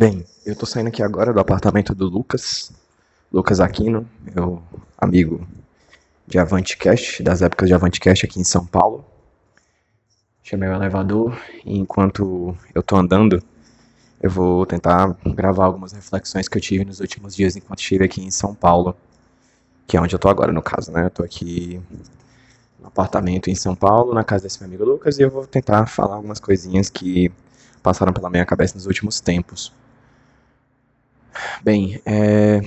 Bem, eu tô saindo aqui agora do apartamento do Lucas, Lucas Aquino, meu amigo de Avantcast, das épocas de Avantcast aqui em São Paulo. Chamei o elevador e enquanto eu tô andando, eu vou tentar gravar algumas reflexões que eu tive nos últimos dias enquanto estive aqui em São Paulo, que é onde eu tô agora, no caso, né? Eu tô aqui no apartamento em São Paulo, na casa desse meu amigo Lucas, e eu vou tentar falar algumas coisinhas que passaram pela minha cabeça nos últimos tempos. Bem, é...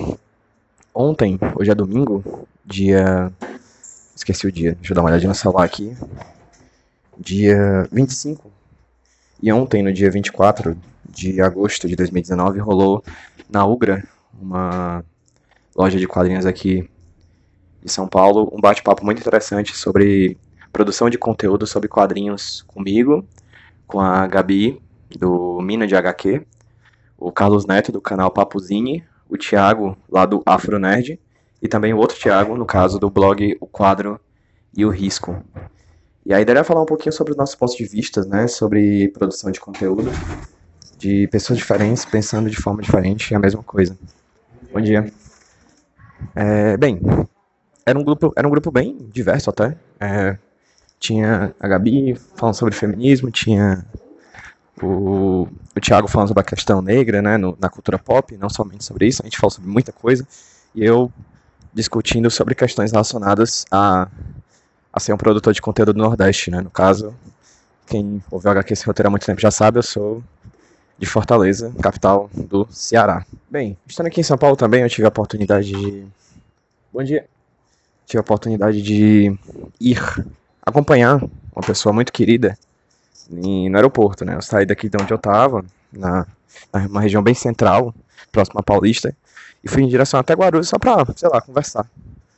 ontem, hoje é domingo, dia. Esqueci o dia, deixa eu dar uma olhadinha no celular aqui. Dia 25. E ontem, no dia 24 de agosto de 2019, rolou na Ugra, uma loja de quadrinhos aqui de São Paulo, um bate-papo muito interessante sobre produção de conteúdo sobre quadrinhos comigo, com a Gabi, do Mina de HQ, o Carlos Neto, do canal Papuzine, o Thiago, lá do Afro Nerd, e também o outro Thiago, no caso do blog O Quadro e o Risco. E a ideia é falar um pouquinho sobre os nossos pontos de vista, né, sobre produção de conteúdo, de pessoas diferentes, pensando de forma diferente, é a mesma coisa. Bom dia. É, bem, era um grupo, era um grupo bem diverso até. É, tinha a Gabi falando sobre feminismo, tinha o, o Thiago falando sobre a questão negra, né, no, na cultura pop, não somente sobre isso, a gente falou sobre muita coisa, e eu discutindo sobre questões relacionadas a, a ser um produtor de conteúdo do Nordeste, né, no caso, quem ouviu HQ esse roteiro há muito tempo já sabe, eu sou de Fortaleza, capital do Ceará. Bem, estando aqui em São Paulo também, eu tive a oportunidade de... Bom dia! Tive a oportunidade de ir acompanhar uma pessoa muito querida no aeroporto, né? Eu saí daqui de onde eu tava, na, numa região bem central, próxima à Paulista, e fui em direção até Guarulhos só pra, sei lá, conversar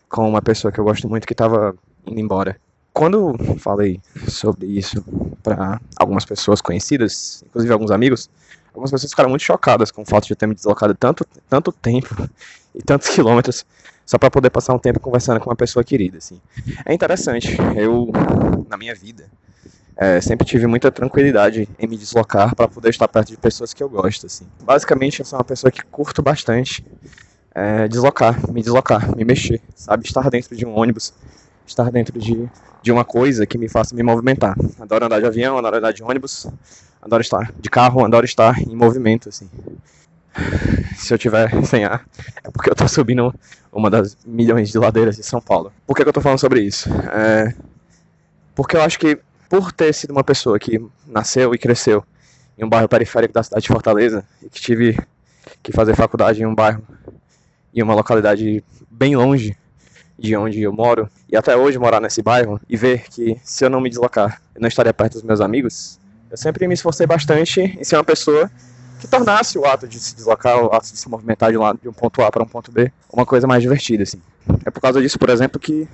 com uma pessoa que eu gosto muito que tava indo embora. Quando falei sobre isso para algumas pessoas conhecidas, inclusive alguns amigos, algumas pessoas ficaram muito chocadas com o fato de eu ter me deslocado tanto, tanto tempo e tantos quilômetros só para poder passar um tempo conversando com uma pessoa querida, assim. É interessante. Eu, na minha vida, é, sempre tive muita tranquilidade em me deslocar para poder estar perto de pessoas que eu gosto, assim. Basicamente, eu sou uma pessoa que curto bastante é, deslocar, me deslocar, me mexer, sabe? Estar dentro de um ônibus, estar dentro de, de uma coisa que me faça me movimentar. Adoro andar de avião, adoro andar de ônibus, adoro estar de carro, adoro estar em movimento, assim. Se eu tiver sem ar, é porque eu tô subindo uma das milhões de ladeiras de São Paulo. Por que, que eu tô falando sobre isso? É, porque eu acho que por ter sido uma pessoa que nasceu e cresceu em um bairro periférico da cidade de Fortaleza e que tive que fazer faculdade em um bairro em uma localidade bem longe de onde eu moro e até hoje morar nesse bairro e ver que se eu não me deslocar eu não estaria perto dos meus amigos, eu sempre me esforcei bastante em ser uma pessoa que tornasse o ato de se deslocar, o ato de se movimentar de, um de um ponto A para um ponto B, uma coisa mais divertida, assim. É por causa disso, por exemplo, que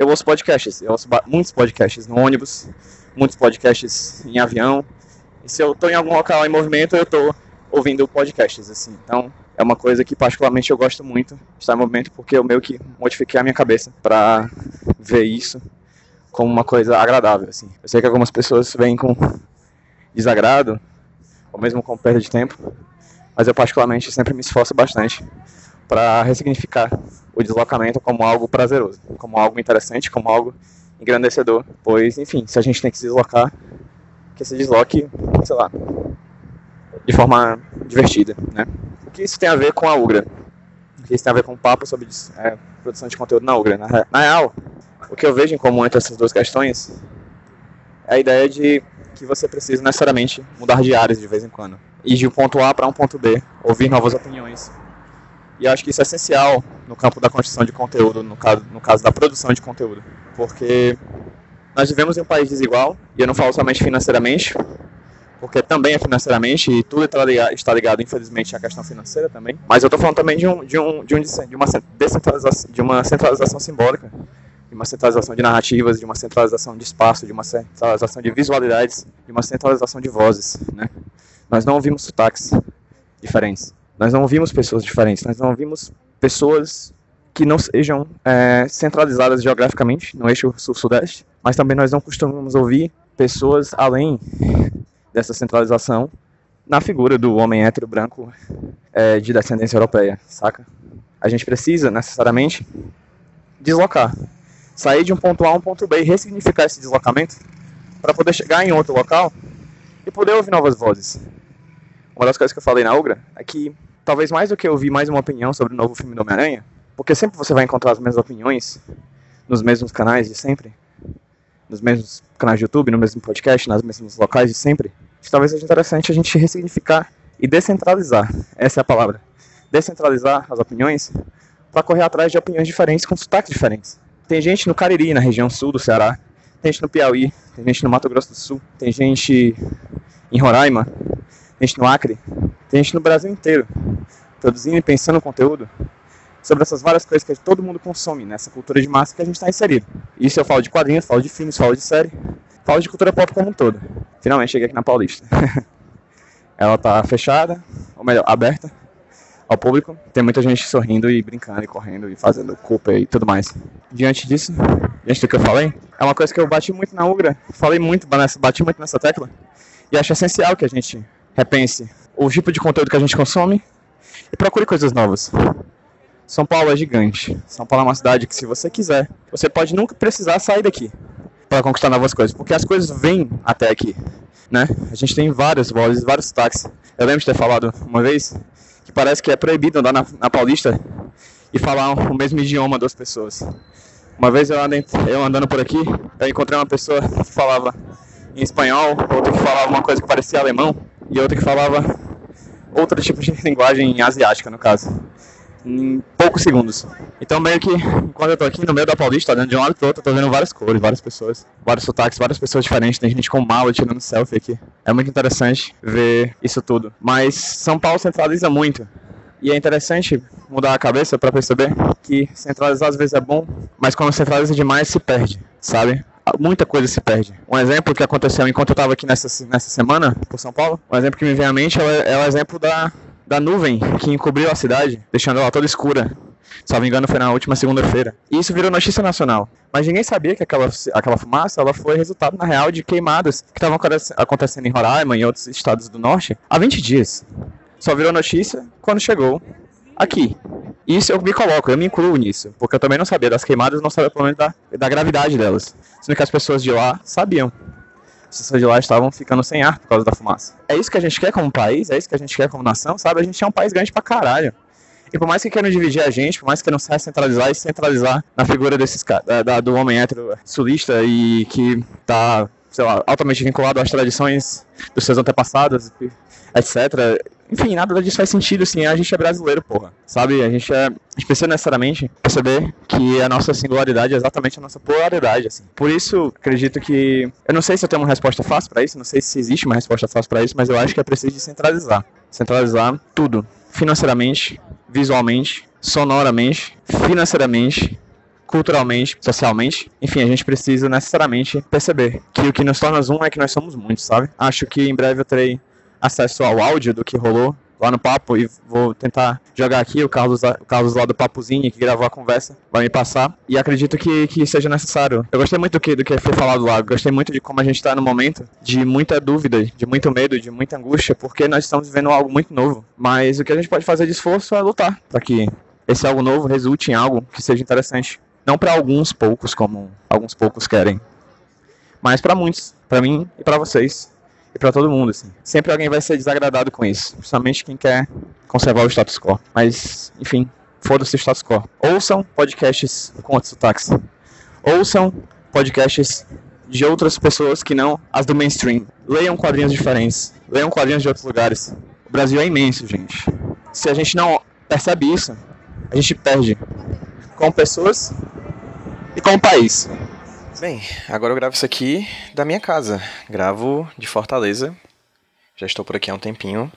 eu ouço podcasts. Eu ouço muitos podcasts no ônibus, muitos podcasts em avião. E se eu estou em algum local em movimento, eu estou ouvindo podcasts, assim. Então, é uma coisa que particularmente eu gosto muito, estar em movimento, porque eu meio que modifiquei a minha cabeça para ver isso como uma coisa agradável, assim. Eu sei que algumas pessoas vêm com desagrado, ou mesmo com perda de tempo, mas eu particularmente sempre me esforço bastante para ressignificar o deslocamento como algo prazeroso, como algo interessante, como algo engrandecedor. Pois, enfim, se a gente tem que se deslocar, que se desloque, sei lá, de forma divertida, né? O que isso tem a ver com a Ugra? O que isso tem a ver com o papo sobre é, produção de conteúdo na Ugra? Na, na real, o que eu vejo em comum entre essas duas questões é a ideia de que você precisa necessariamente mudar de áreas de vez em quando. Ir de um ponto A para um ponto B, ouvir novas opiniões, e acho que isso é essencial no campo da construção de conteúdo, no caso, no caso da produção de conteúdo. Porque nós vivemos em um país desigual, e eu não falo somente financeiramente, porque também é financeiramente, e tudo está ligado, infelizmente, à questão financeira também. Mas eu estou falando também de, um, de, um, de, um, de uma descentralização, de uma centralização simbólica, de uma centralização de narrativas, de uma centralização de espaço, de uma centralização de visualidades, de uma centralização de vozes. Né? Nós não ouvimos sotaques diferentes. Nós não ouvimos pessoas diferentes, nós não ouvimos pessoas que não sejam é, centralizadas geograficamente no eixo sul-sudeste, mas também nós não costumamos ouvir pessoas além dessa centralização na figura do homem hétero branco é, de descendência europeia, saca? A gente precisa, necessariamente, deslocar. Sair de um ponto A a um ponto B e ressignificar esse deslocamento para poder chegar em outro local e poder ouvir novas vozes. Uma das coisas que eu falei na Ugra é que, talvez mais do que ouvir mais uma opinião sobre o novo filme do Homem-Aranha, porque sempre você vai encontrar as mesmas opiniões nos mesmos canais de sempre, nos mesmos canais de YouTube, no mesmo podcast, nas mesmos locais de sempre, talvez seja interessante a gente ressignificar e descentralizar. Essa é a palavra. Descentralizar as opiniões para correr atrás de opiniões diferentes com sotaques diferentes. Tem gente no Cariri, na região sul do Ceará, tem gente no Piauí, tem gente no Mato Grosso do Sul, tem gente em Roraima, tem gente no Acre, tem gente no Brasil inteiro, produzindo e pensando conteúdo sobre essas várias coisas que todo mundo consome nessa cultura de massa que a gente está inserido. Isso eu falo de quadrinhos, falo de filmes, falo de série, falo de cultura pop como um todo. Finalmente cheguei aqui na Paulista. Ela tá fechada, ou melhor, aberta ao público. Tem muita gente sorrindo e brincando e correndo e fazendo culpa e tudo mais. Diante disso, diante do que eu falei, é uma coisa que eu bati muito na Ugra, falei muito, bati muito nessa tecla, e acho essencial que a gente repense o tipo de conteúdo que a gente consome e procure coisas novas. São Paulo é gigante. São Paulo é uma cidade que, se você quiser, você pode nunca precisar sair daqui para conquistar novas coisas, porque as coisas vêm até aqui, né? A gente tem várias vozes, vários sotaques. Eu lembro de ter falado uma vez que parece que é proibido andar na, na Paulista e falar o mesmo idioma das pessoas. Uma vez eu, andei, eu andando por aqui, eu encontrei uma pessoa que falava em espanhol, outra que falava uma coisa que parecia alemão e outra que falava outro tipo de linguagem asiática, no caso em poucos segundos. Então, meio que, quando eu tô aqui no meio da Paulista, olhando de um lado pro outro, eu tô vendo várias cores, várias pessoas, vários sotaques, várias pessoas diferentes. Tem gente com mala tirando selfie aqui. É muito interessante ver isso tudo. Mas São Paulo centraliza muito. E é interessante mudar a cabeça para perceber que centralizar às vezes é bom, mas quando centraliza demais se perde, sabe? Muita coisa se perde. Um exemplo que aconteceu enquanto eu estava aqui nessa, nessa semana por São Paulo, um exemplo que me vem à mente é, é o exemplo da, da nuvem que encobriu a cidade, deixando ela toda escura. Se não me engano, foi na última segunda-feira. E isso virou notícia nacional. Mas ninguém sabia que aquela, aquela fumaça ela foi resultado, na real, de queimadas que estavam acontecendo em Roraima e outros estados do norte há 20 dias. Só virou notícia quando chegou aqui. Isso eu me coloco, eu me incluo nisso. Porque eu também não sabia das queimadas, não sabia pelo menos da, da gravidade delas. Sendo que as pessoas de lá sabiam as pessoas de lá estavam ficando sem ar por causa da fumaça. É isso que a gente quer como país, é isso que a gente quer como nação, sabe? A gente é um país grande pra caralho. E por mais que queiram dividir a gente, por mais que queiram se centralizar e centralizar na figura desses da, da, do homem hétero sulista e que tá, sei lá, altamente vinculado às tradições dos seus antepassados, etc. Enfim, nada disso faz sentido, assim, a gente é brasileiro, porra. Sabe? A gente é. A precisa necessariamente perceber que a nossa singularidade é exatamente a nossa polaridade, assim. Por isso, acredito que. Eu não sei se eu tenho uma resposta fácil para isso, não sei se existe uma resposta fácil para isso, mas eu acho que é preciso centralizar. Centralizar tudo. Financeiramente, visualmente, sonoramente, financeiramente, culturalmente, socialmente. Enfim, a gente precisa necessariamente perceber que o que nos torna um é que nós somos muitos, sabe? Acho que em breve eu terei acesso ao áudio do que rolou lá no papo e vou tentar jogar aqui o Carlos, o Carlos lá do Papozinho que gravou a conversa vai me passar e acredito que, que seja necessário. Eu gostei muito do que, do que foi falado lá, gostei muito de como a gente está no momento de muita dúvida, de muito medo, de muita angústia, porque nós estamos vivendo algo muito novo. Mas o que a gente pode fazer de esforço é lutar para que esse algo novo resulte em algo que seja interessante. Não para alguns poucos, como alguns poucos querem, mas para muitos, para mim e para vocês e para todo mundo, assim. Sempre alguém vai ser desagradado com isso, principalmente quem quer conservar o status quo. Mas, enfim, foda-se o status quo. Ouçam podcasts com outros sotaques. Ouçam podcasts de outras pessoas que não as do mainstream. Leiam quadrinhos diferentes. Leiam quadrinhos de outros lugares. O Brasil é imenso, gente. Se a gente não percebe isso, a gente perde com pessoas e com o país. Bem, agora eu gravo isso aqui da minha casa. Gravo de Fortaleza. Já estou por aqui há um tempinho.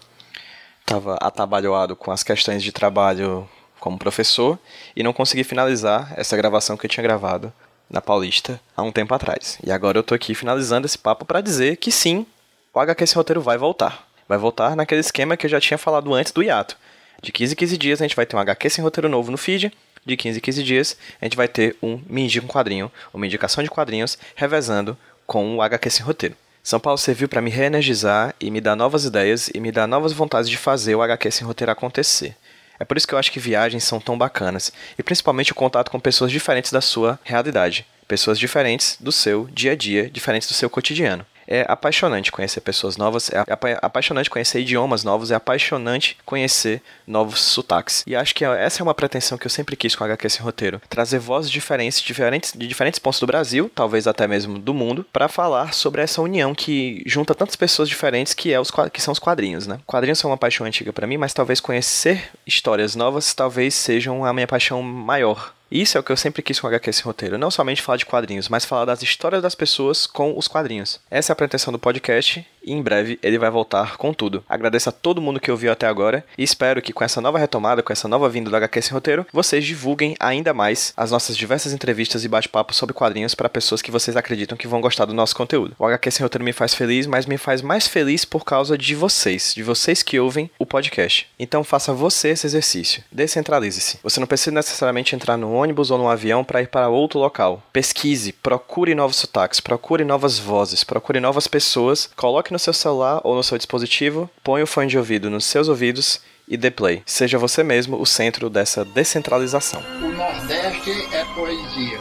Estava atabalhoado com as questões de trabalho como professor e não consegui finalizar essa gravação que eu tinha gravado na Paulista há um tempo atrás. E agora eu estou aqui finalizando esse papo para dizer que sim, o HQ esse roteiro vai voltar. Vai voltar naquele esquema que eu já tinha falado antes do hiato. De 15 em 15 dias a gente vai ter um HQ sem roteiro novo no feed de 15 em 15 dias, a gente vai ter um Me Indica um Quadrinho, uma indicação de quadrinhos, revezando com o HQ Sem Roteiro. São Paulo serviu para me reenergizar e me dar novas ideias e me dar novas vontades de fazer o HQ Sem Roteiro acontecer. É por isso que eu acho que viagens são tão bacanas, e principalmente o contato com pessoas diferentes da sua realidade, pessoas diferentes do seu dia a dia, diferentes do seu cotidiano. É apaixonante conhecer pessoas novas, é apaixonante conhecer idiomas novos, é apaixonante conhecer novos sotaques. E acho que essa é uma pretensão que eu sempre quis com o HQ Sem Roteiro. Trazer vozes diferentes, diferentes de diferentes pontos do Brasil, talvez até mesmo do mundo, para falar sobre essa união que junta tantas pessoas diferentes que, é os, que são os quadrinhos, né? Quadrinhos são uma paixão antiga para mim, mas talvez conhecer histórias novas talvez sejam a minha paixão maior isso é o que eu sempre quis com HQ esse roteiro. Não somente falar de quadrinhos, mas falar das histórias das pessoas com os quadrinhos. Essa é a pretensão do podcast e em breve ele vai voltar com tudo. Agradeço a todo mundo que ouviu até agora e espero que com essa nova retomada, com essa nova vinda do HQ Sem Roteiro, vocês divulguem ainda mais as nossas diversas entrevistas e bate-papo sobre quadrinhos para pessoas que vocês acreditam que vão gostar do nosso conteúdo. O HQ Sem Roteiro me faz feliz, mas me faz mais feliz por causa de vocês, de vocês que ouvem o podcast. Então faça você esse exercício. Descentralize-se. Você não precisa necessariamente entrar no ônibus ou no avião para ir para outro local. Pesquise, procure novos sotaques, procure novas vozes, procure novas pessoas, coloque no seu celular ou no seu dispositivo, põe o fone de ouvido nos seus ouvidos e dê play. Seja você mesmo o centro dessa descentralização. O Nordeste é poesia.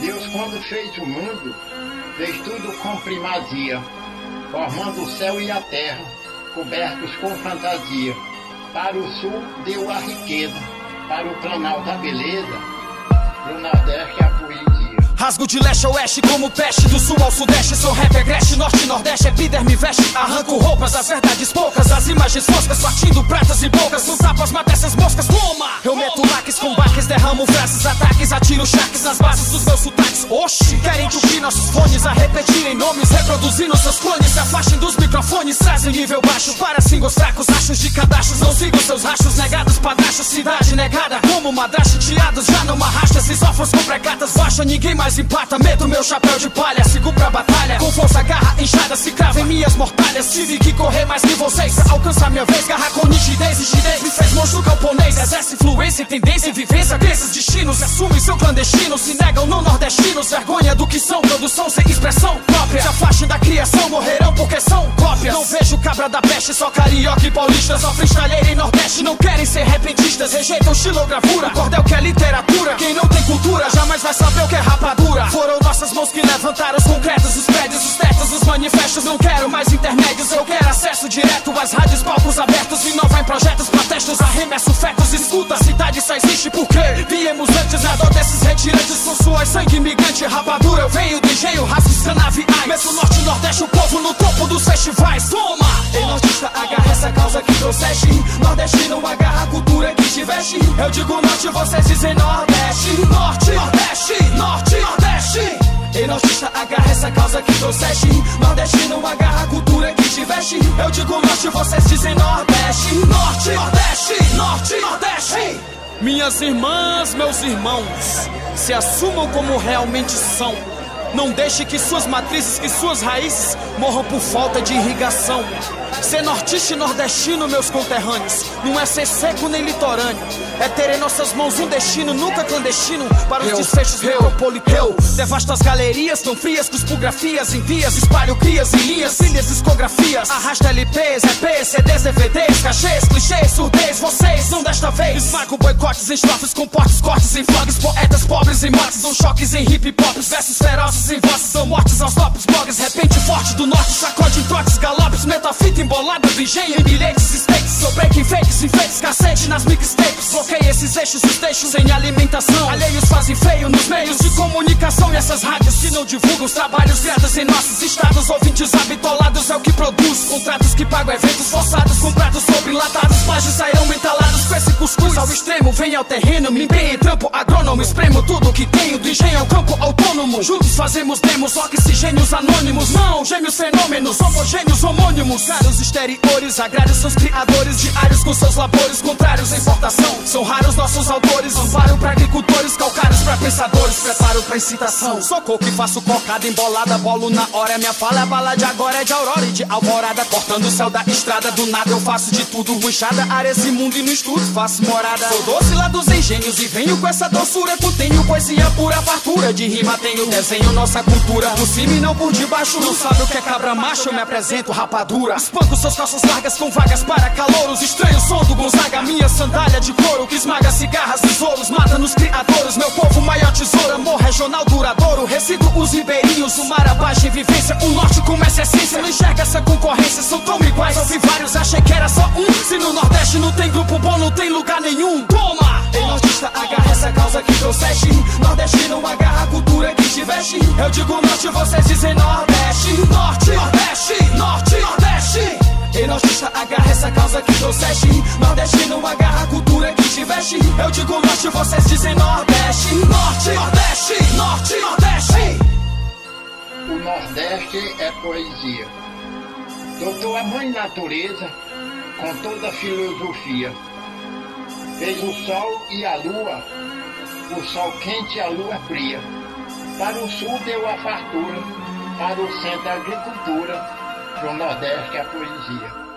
Deus, quando fez o mundo, fez tudo com primazia, formando o céu e a terra, cobertos com fantasia. Para o sul deu a riqueza, para o planalto a beleza, para o Nordeste a poesia. Rasgo de leste a oeste como peste Do sul ao sudeste sou rap agreste Norte e nordeste epiderme veste Arranco roupas, as verdades poucas As imagens foscas partindo pratas e bocas Nos tapas mata essas moscas, toma! Eu meto laques com baques Derramo frases, ataques Atiro charques nas bases dos meus sotaques Oxi! Querem que nossos fones A repetirem nomes Reproduzindo seus clones Se afastem dos microfones Trazem nível baixo Para singles fracos Achos de cadastros Não sigo seus rachos Negados padrachos Cidade negada Como madrasta Tiados já não arrasta Se sofros com pregatas Baixa ninguém mais empata Meto meu chapéu de palha. Sigo pra batalha Com força, garra, inchada Se crava em minhas mortalhas. Tive que correr mais que vocês Pra alcançar minha vez. Garra com nitidez e chinês Me fez monstro camponês. Exerce influência, tendência e vivência Desses destinos. Assume seu clandestino Se negam não nordestinos Vergonha do que são Produção sem expressão própria. Se afastem da criação Morrerão porque são cópias. Não vejo cabra da peste Só carioca e paulista. Só freestyleira e nordeste Não querem ser repentistas. Rejeitam estilogravura Cordel que é literatura. Quem não tem cultura Jamais vai saber o que é rapadura levantaram os concretos Os prédios, os tetos, os manifestos. Não quero mais intermédios Eu quero acesso direto às rádios, palcos abertos. Inovar em projetos, protestos Arremesso fetos, escuta A cidade só existe porque Viemos antes. Na dor desses retirantes Com suas sangue imigrante Rapadura, eu venho do engenho Raças, canaviais. Mesmo norte nordeste O povo no topo dos festivais. Toma! Ei, nordista, agarra essa causa que trouxeste Nordestino, agarra a cultura que te veste Eu digo norte, vocês dizem nordeste. Norte, nordeste, norte, nordeste Ei, nordista, agarra essa causa que trouxeste. Nordestino, agarra a cultura que te veste Eu digo norte, vocês dizem nordeste. Norte, nordeste, norte, nordeste. Minhas irmãs, meus irmãos Se assumam como realmente são. Não deixe que suas matrizes, que suas raízes morram por falta de irrigação. Ser nortista e nordestino, meus conterrâneos, não é ser seco nem litorâneo. É ter em nossas mãos um destino nunca clandestino para os desfechos metropolitanos. Devasto as galerias tão frias, cuspografias, envias, espalho crias e linhas, filhas, discografias. Arrasta LPs, EPs, CDs, DVDs, cachês, clichês, surdez. Vocês não desta vez. Esmago boicotes em estrofes, com portes, cortes em vlogs. Poetas pobres em motes, dão choques em hip hop. Versos ferozes em vozes, dão mortes aos tops, blogs. Repente forte do norte, sacode em trotes, galopes, metafita embolada do engenho em bilhetes, stakes. Sou break fakes, enfeites, cacete nas mixtapes. Esses eixos, os deixos sem alimentação. Alheios fazem feio nos meios de comunicação. E essas rádios que não divulgam os trabalhos criados em nossos estados. Ouvintes habitolados é o que produz. Contratos que pagam eventos forçados, comprados sobre enlatados. Plágios sairão entalados com esse cuscuz. Ao extremo, vem ao terreno, me empenho em trampo agrônomo. Espremo tudo que tenho, do engenho ao campo autônomo. Juntos fazemos demos, oxigênios anônimos. Não, gêmeos fenômenos, homogêneos homônimos. Caros exteriores, agrários são criadores diários com seus labores contrários à importação. São raros nossos autores, amparo pra agricultores, calcários pra pensadores, preparo pra incitação. Sou que faço cocada embolada, bolo na hora. Minha fala é bala de agora, é de aurora e de alvorada. Cortando o céu da estrada, do nada eu faço de tudo. Ruixada, área esse mundo e no estudo faço morada. Sou doce lá dos engenhos e venho com essa doçura. Contenho poesia pura, fartura de rima tenho desenho nossa cultura. Por cima e não por debaixo. Não sabe o que é cabra macho, eu me apresento rapadura. Espanco suas calças largas com vagas para calouros. Estranho som do Gonzaga, minha sandália de couro. Que esmaga cigarras, tesouros, mata nos criadores. Meu povo, maior tesouro, amor regional duradouro. Recido os ribeirinhos, o mar abaixo em vivência. O norte com essa essência, não enxerga essa concorrência. São tão iguais, ouvi vários, achei que era só um. Se no Nordeste não tem grupo bom, não tem lugar nenhum. Toma! Ei, nordista, agarra essa causa que trouxeste. Nordestino, agarra a cultura que te veste. Eu digo norte, vocês dizem nordeste. Norte, nordeste, norte, nordeste. Ei, nordista, agarra essa causa que trouxeste. Nordestino, agarra a cultura que te veste. Eu digo norte, vocês dizem nordeste. Norte, nordeste, norte, nordeste. O Nordeste é poesia. Doutor a mãe natureza, com toda a filosofia. Fez o sol e a lua, o sol quente e a lua fria. Para o sul deu a fartura, para o centro a agricultura, para o Nordeste a poesia.